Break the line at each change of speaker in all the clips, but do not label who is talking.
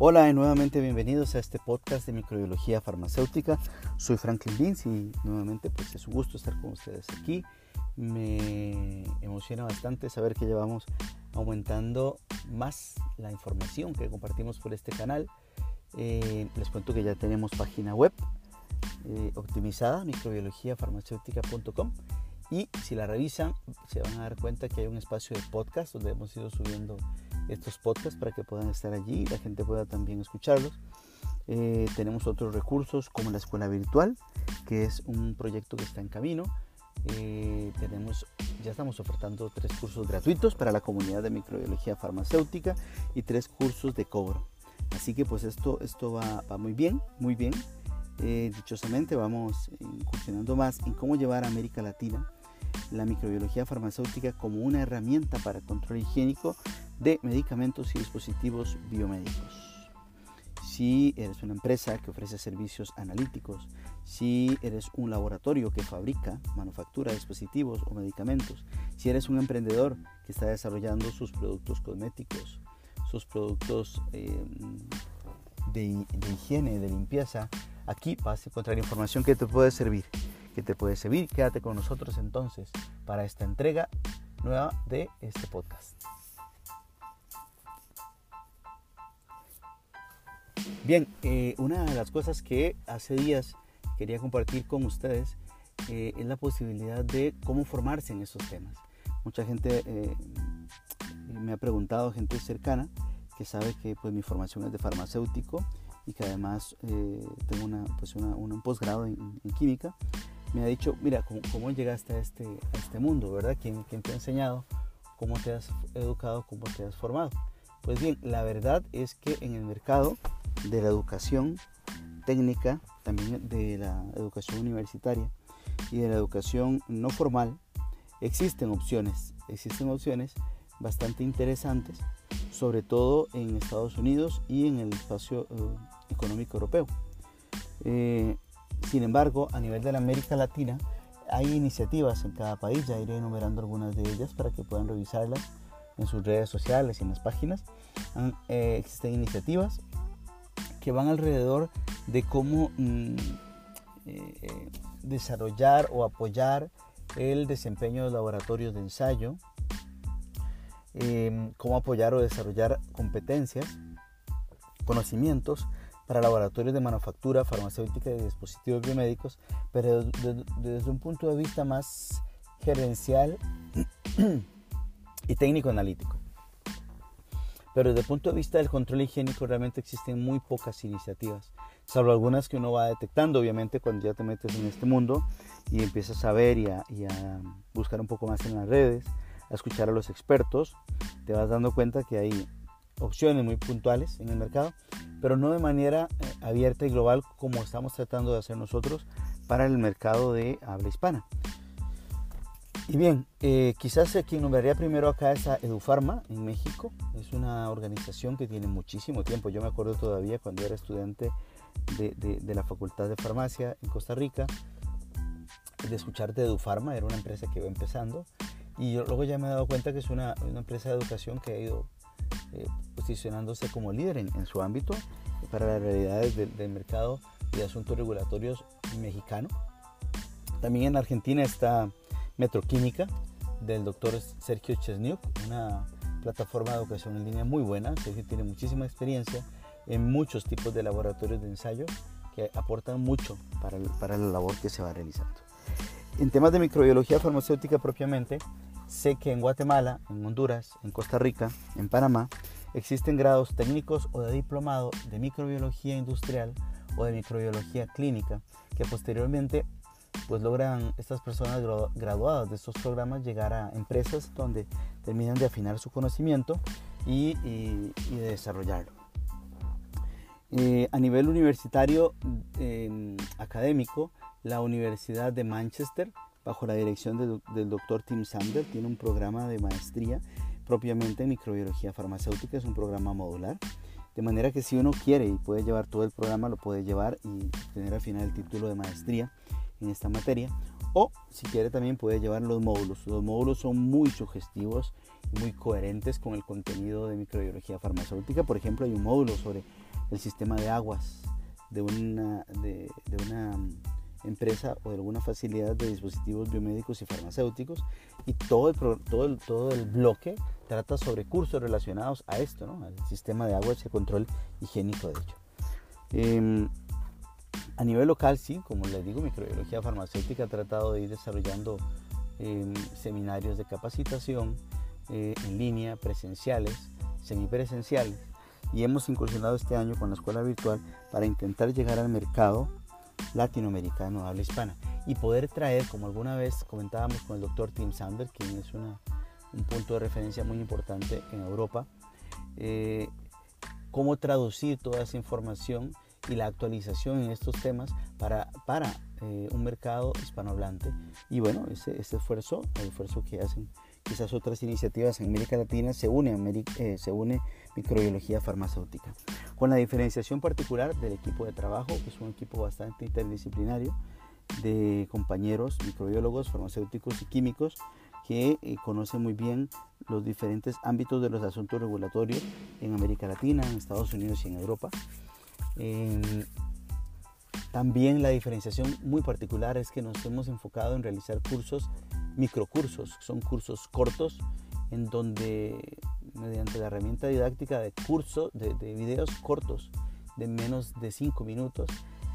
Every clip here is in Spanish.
Hola y nuevamente bienvenidos a este podcast de microbiología farmacéutica. Soy Franklin Vince y nuevamente pues es un gusto estar con ustedes aquí. Me emociona bastante saber que llevamos aumentando más la información que compartimos por este canal. Eh, les cuento que ya tenemos página web eh, optimizada, microbiologiafarmacéutica.com y si la revisan se van a dar cuenta que hay un espacio de podcast donde hemos ido subiendo estos podcasts para que puedan estar allí y la gente pueda también escucharlos. Eh, tenemos otros recursos como la escuela virtual, que es un proyecto que está en camino. Eh, tenemos, ya estamos ofertando tres cursos gratuitos para la comunidad de microbiología farmacéutica y tres cursos de cobro. Así que pues esto, esto va, va muy bien, muy bien. Eh, dichosamente vamos incursionando más en cómo llevar a América Latina la microbiología farmacéutica como una herramienta para control higiénico de medicamentos y dispositivos biomédicos. Si eres una empresa que ofrece servicios analíticos, si eres un laboratorio que fabrica, manufactura dispositivos o medicamentos, si eres un emprendedor que está desarrollando sus productos cosméticos, sus productos eh, de, de higiene, de limpieza, aquí vas a encontrar información que te puede servir que te puede servir. Quédate con nosotros entonces para esta entrega nueva de este podcast. Bien, eh, una de las cosas que hace días quería compartir con ustedes eh, es la posibilidad de cómo formarse en esos temas. Mucha gente eh, me ha preguntado, gente cercana, que sabe que pues, mi formación es de farmacéutico y que además tengo una, pues, un posgrado en, en, química me ha dicho, mira, ¿cómo, llegaste a este, a este mundo, verdad? ¿Quién, ¿Quién, te ha enseñado? ¿Cómo te has educado? ¿Cómo te has formado? Pues bien, la verdad es que en el mercado de la educación técnica, también de la educación universitaria y de la educación no formal, existen opciones, existen opciones bastante interesantes, sobre todo en Estados Unidos y en el espacio eh, económico europeo. Eh, sin embargo, a nivel de la América Latina, hay iniciativas en cada país, ya iré enumerando algunas de ellas para que puedan revisarlas en sus redes sociales y en las páginas. Eh, existen iniciativas que van alrededor de cómo mm, eh, desarrollar o apoyar el desempeño de laboratorios de ensayo, em, cómo apoyar o desarrollar competencias, conocimientos para laboratorios de manufactura farmacéutica y dispositivos biomédicos, pero desde, un punto de vista más gerencial y técnico analítico. Pero desde el punto de vista del control higiénico realmente existen muy pocas iniciativas, salvo algunas que uno va detectando, obviamente, cuando ya te metes en este mundo y empiezas a ver y a, y a buscar un poco más en las redes, a escuchar a los expertos, te vas dando cuenta que hay opciones muy puntuales en el mercado, pero no de manera eh, abierta y global como estamos tratando de hacer nosotros para el mercado de habla hispana. Y bien, eh, quizás quien nombraría primero acá es a Edufarma en México. Es una organización que tiene muchísimo tiempo. Yo me acuerdo todavía cuando era estudiante de, de, la Facultad de Farmacia en Costa Rica, de escuchar de Edufarma, era una empresa que iba empezando. Y yo luego ya me he dado cuenta que es una, una empresa de educación que ha ido eh, posicionándose como líder en, su ámbito para las realidades del, mercado y de asuntos regulatorios mexicano. También en Argentina está Metroquímica del doctor Sergio Chesniuk, una plataforma de educación en línea muy buena. Sergio tiene muchísima experiencia en muchos tipos de laboratorios de ensayo que aportan mucho para, para la labor que se va realizando. En temas de microbiología farmacéutica propiamente, sé que en Guatemala, en Honduras, en Costa Rica, en Panamá, existen grados técnicos o de diplomado de microbiología industrial o de microbiología clínica que posteriormente pues logran estas personas graduadas de estos programas llegar a empresas donde terminan de afinar su conocimiento y, de desarrollarlo. Eh, a nivel universitario académico, la Universidad de Manchester, bajo la dirección del doctor Tim Sander, tiene un programa de maestría propiamente en microbiología farmacéutica, es un programa modular. De manera que si uno quiere y puede llevar todo el programa, lo puede llevar y tener al final el título de maestría en esta materia. O si quiere también puede llevar los módulos. Los módulos son muy sugestivos muy coherentes con el contenido de microbiología farmacéutica. Por ejemplo, hay un módulo sobre el sistema de aguas de una, de, una empresa o de alguna facilidad de dispositivos biomédicos y farmacéuticos y todo el, todo todo el bloque trata sobre cursos relacionados a esto, ¿no? al sistema de aguas y el control higiénico de ello. Em, a nivel local, sí, como les digo, microbiología farmacéutica ha tratado de ir desarrollando em, seminarios de capacitación eh, en línea, presenciales, semipresenciales, y hemos incursionado este año con la escuela virtual para intentar llegar al mercado latinoamericano habla hispana y poder traer, como alguna vez comentábamos con el doctor Tim Sander, quien es un punto de referencia muy importante en Europa, eh, cómo traducir toda esa información y la actualización en estos temas para, para eh, un mercado hispanohablante. Y bueno, ese, ese, esfuerzo, el esfuerzo que hacen quizás otras iniciativas en América Latina, se une, eh, se une microbiología farmacéutica. Con la diferenciación particular del equipo de trabajo, que es un equipo bastante interdisciplinario de compañeros microbiólogos, farmacéuticos y químicos que eh, conocen muy bien los diferentes ámbitos de los asuntos regulatorios en América Latina, en Estados Unidos y en Europa también la diferenciación muy particular es que nos hemos enfocado en realizar cursos, microcursos, son cursos cortos en donde mediante la herramienta didáctica de curso, de, de videos cortos de menos de 5 minutos,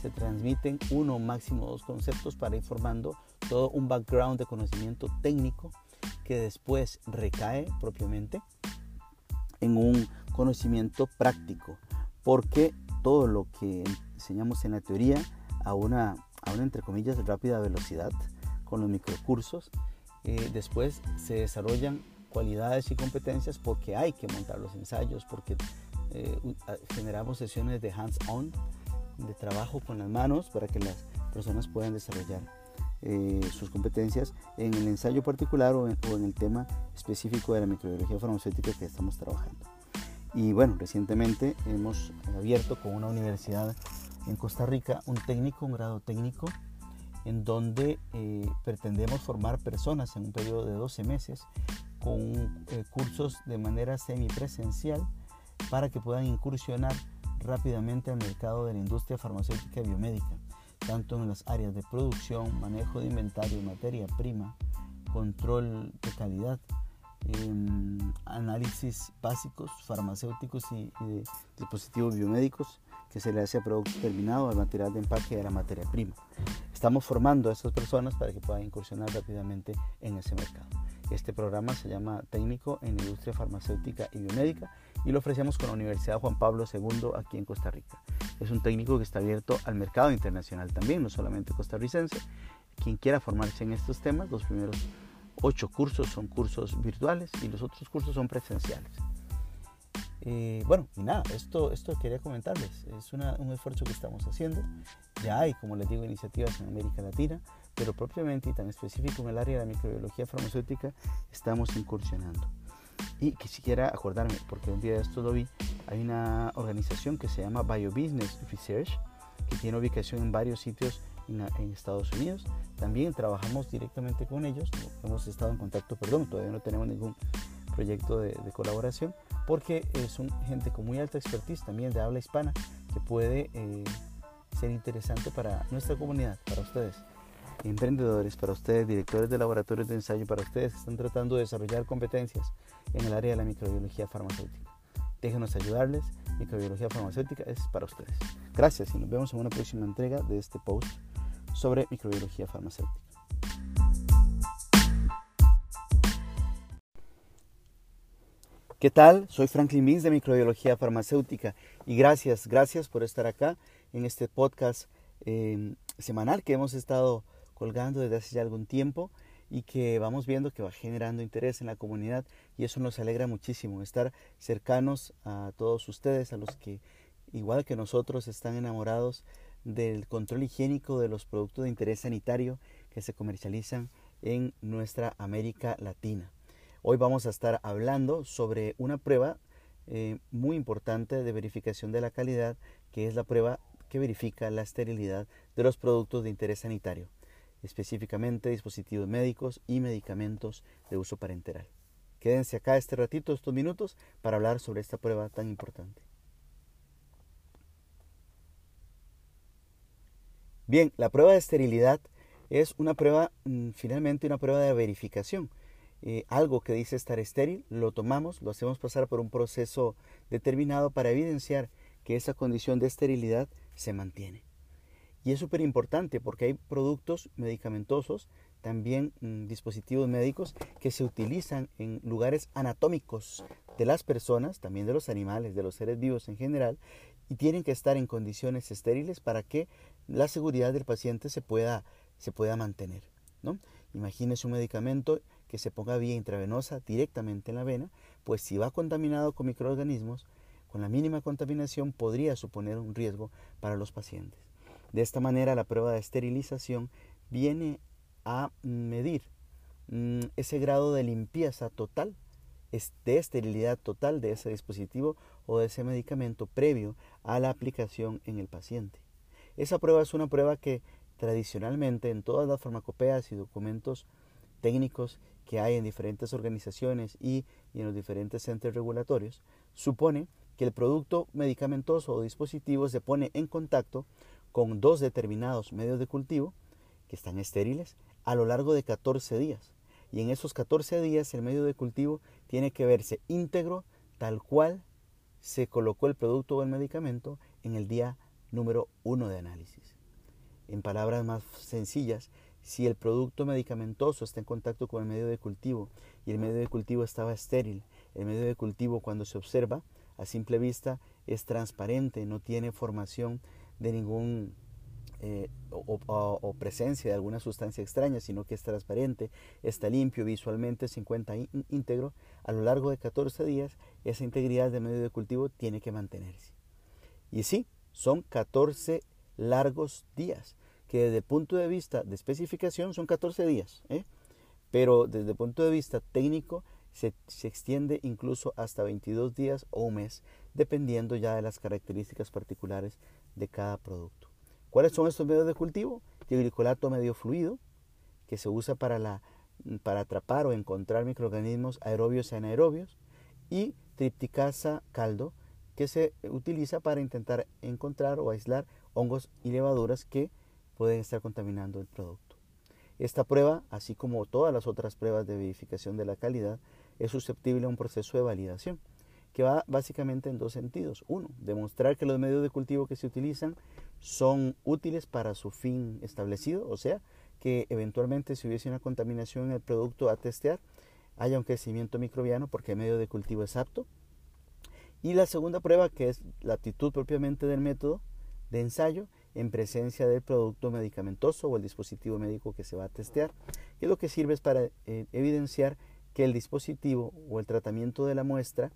se transmiten uno máximo dos conceptos para ir formando todo un background de conocimiento técnico que después recae propiamente en un conocimiento práctico, porque todo lo que enseñamos en la teoría a una, a una entre comillas, rápida velocidad con los microcursos. Eh, después se desarrollan cualidades y competencias porque hay que montar los ensayos, porque eh, generamos sesiones de hands-on, de trabajo con las manos para que las personas puedan desarrollar eh, sus competencias en el ensayo particular o en, o en, el tema específico de la microbiología farmacéutica que estamos trabajando. Y bueno, recientemente hemos abierto con una universidad en Costa Rica un técnico, un grado técnico, en donde eh, pretendemos formar personas en un periodo de 12 meses con eh, cursos de manera semipresencial para que puedan incursionar rápidamente al mercado de la industria farmacéutica y biomédica, tanto en las áreas de producción, manejo de inventario, materia prima, control de calidad, análisis básicos farmacéuticos y, dispositivos biomédicos que se le hace a producto terminado, al material de empaque y a la materia prima. Estamos formando a esas personas para que puedan incursionar rápidamente en ese mercado. Este programa se llama Técnico en Industria Farmacéutica y Biomédica y lo ofrecemos con la Universidad Juan Pablo II aquí en Costa Rica. Es un técnico que está abierto al mercado internacional también, no solamente costarricense. Quien quiera formarse en estos temas, los primeros ocho cursos son cursos virtuales y los otros cursos son presenciales. Eh, bueno, y nada, esto, esto quería comentarles. Es un esfuerzo que estamos haciendo. Ya hay, como les digo, iniciativas en América Latina, pero propiamente y tan específico en el área de la microbiología farmacéutica estamos incursionando. Y quisiera acordarme, porque un día de esto lo vi, hay una organización que se llama BioBusiness Research, que tiene ubicación en varios sitios en, Estados Unidos. También trabajamos directamente con ellos, hemos estado en contacto, perdón, todavía no tenemos ningún proyecto de, colaboración, porque es un gente con muy alta expertise también de habla hispana que puede eh, ser interesante para nuestra comunidad, para ustedes, emprendedores, para ustedes, directores de laboratorios de ensayo, para ustedes que están tratando de desarrollar competencias en el área de la microbiología farmacéutica. Déjenos ayudarles, microbiología farmacéutica es para ustedes. Gracias y nos vemos en una próxima entrega de este post sobre microbiología farmacéutica. ¿Qué tal? Soy Franklin Mins de Microbiología Farmacéutica y gracias, gracias por estar acá en este podcast em, semanal que hemos estado colgando desde hace ya algún tiempo y que vamos viendo que va generando interés en la comunidad y eso nos alegra muchísimo, estar cercanos a todos ustedes, a los que igual que nosotros están enamorados del control higiénico de los productos de interés sanitario que se comercializan en nuestra América Latina. Hoy vamos a estar hablando sobre una prueba eh, muy importante de verificación de la calidad, que es la prueba que verifica la esterilidad de los productos de interés sanitario. Específicamente dispositivos médicos y medicamentos de uso parenteral. Quédense acá este ratito, estos minutos, para hablar sobre esta prueba tan importante. Bien, la prueba de esterilidad es una prueba, mm, finalmente una prueba de verificación. Eh, algo que dice estar estéril, lo tomamos, lo hacemos pasar por un proceso determinado para evidenciar que esa condición de esterilidad se mantiene. Y es súper importante porque hay productos medicamentosos, también mm, dispositivos médicos que se utilizan en lugares anatómicos de las personas, también de los animales, de los seres vivos en general, y tienen que estar en condiciones estériles para que la seguridad del paciente se pueda, se pueda mantener. ¿no? Imagínese un medicamento que se ponga vía intravenosa directamente en la vena, pues si va contaminado con microorganismos, con la mínima contaminación podría suponer un riesgo para los pacientes. De esta manera la prueba de esterilización viene a medir mm, ese grado de limpieza total, de esterilidad total de ese dispositivo o de ese medicamento previo a la aplicación en el paciente. Esa prueba es una prueba que tradicionalmente en todas las farmacopeas y documentos técnicos que hay en diferentes organizaciones y, en los diferentes centros regulatorios, supone que el producto medicamentoso o dispositivo se pone en contacto con dos determinados medios de cultivo que están estériles a lo largo de 14 días. Y en esos 14 días el medio de cultivo tiene que verse íntegro tal cual se colocó el producto o el medicamento en el día número uno de análisis. En palabras más sencillas, si el producto medicamentoso está en contacto con el medio de cultivo y el medio de cultivo estaba estéril, el medio de cultivo cuando se observa a simple vista es transparente, no tiene formación de ningún eh, o, presencia de alguna sustancia extraña, sino que es transparente, está limpio, visualmente se encuentra íntegro, a lo largo de 14 días esa integridad del medio de cultivo tiene que mantenerse. Y sí, son 14 largos días, que desde el punto de vista de especificación son 14 días, ¿eh? pero desde el punto de vista técnico se, se, extiende incluso hasta 22 días o un mes, dependiendo ya de las características particulares de cada producto. ¿Cuáles son estos medios de cultivo? Glicolato medio fluido, que se usa para, para atrapar o encontrar microorganismos aerobios y anaerobios, y tripticasa caldo, que se utiliza para intentar encontrar o aislar hongos y levaduras que pueden estar contaminando el producto. Esta prueba, así como todas las otras pruebas de verificación de la calidad, es susceptible a un proceso de validación, que va básicamente en dos sentidos. Uno, demostrar que los medios de cultivo que se utilizan son útiles para su fin establecido, o sea, que eventualmente si hubiese una contaminación en el producto a testear, haya un crecimiento microbiano porque el medio de cultivo es apto y la segunda prueba, que es la actitud propiamente del método de ensayo en presencia del producto medicamentoso o el dispositivo médico que se va a testear, que lo que sirve es para eh, evidenciar que el dispositivo o el tratamiento de la muestra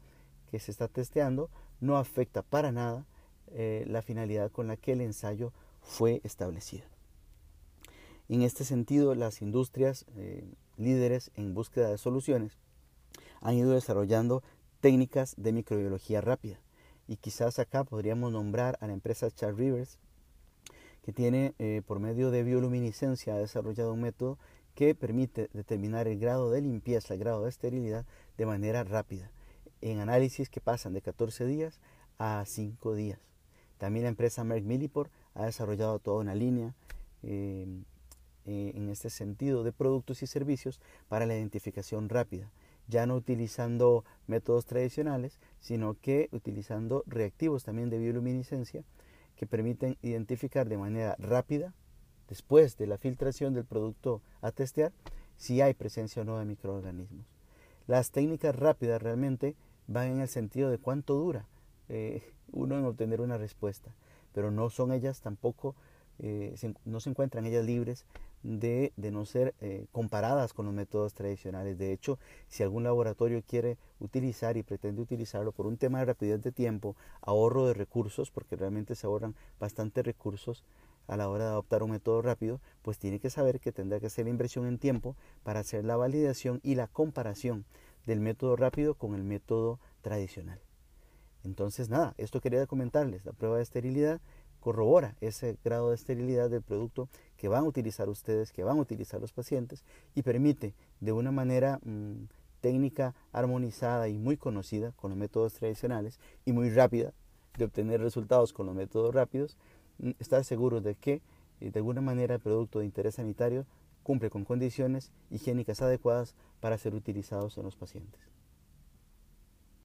que se está testeando no afecta para nada eh, la finalidad con la que el ensayo fue establecido. En este sentido, las industrias eh, líderes en búsqueda de soluciones han ido desarrollando técnicas de microbiología rápida. Y quizás acá podríamos nombrar a la empresa Charles Rivers, que tiene eh, por medio de bioluminiscencia ha desarrollado un método que permite determinar el grado de limpieza, el grado de esterilidad de manera rápida, en análisis que pasan de 14 días a 5 días. También la empresa Merck Millipore ha desarrollado toda una línea eh, eh, en este sentido de productos y servicios para la identificación rápida ya no utilizando métodos tradicionales, sino que utilizando reactivos también de bioluminiscencia que permiten identificar de manera rápida, después de la filtración del producto a testear, si hay presencia o no de microorganismos. Las técnicas rápidas realmente van en el sentido de cuánto dura eh, uno en obtener una respuesta, pero no son ellas tampoco, eh, no se encuentran ellas libres de, no ser eh, comparadas con los métodos tradicionales. De hecho, si algún laboratorio quiere utilizar y pretende utilizarlo por un tema de rapidez de tiempo, ahorro de recursos, porque realmente se ahorran bastantes recursos a la hora de adoptar un método rápido, pues tiene que saber que tendrá que hacer la inversión en tiempo para hacer la validación y la comparación del método rápido con el método tradicional. Entonces, nada, esto quería comentarles, la prueba de esterilidad corrobora ese grado de esterilidad del producto que van a utilizar ustedes, que van a utilizar los pacientes y permite de una manera mm, técnica armonizada y muy conocida con los métodos tradicionales y muy rápida de obtener resultados con los métodos rápidos, mm, estar seguros de que eh, de alguna manera el producto de interés sanitario cumple con condiciones higiénicas adecuadas para ser utilizados en los pacientes.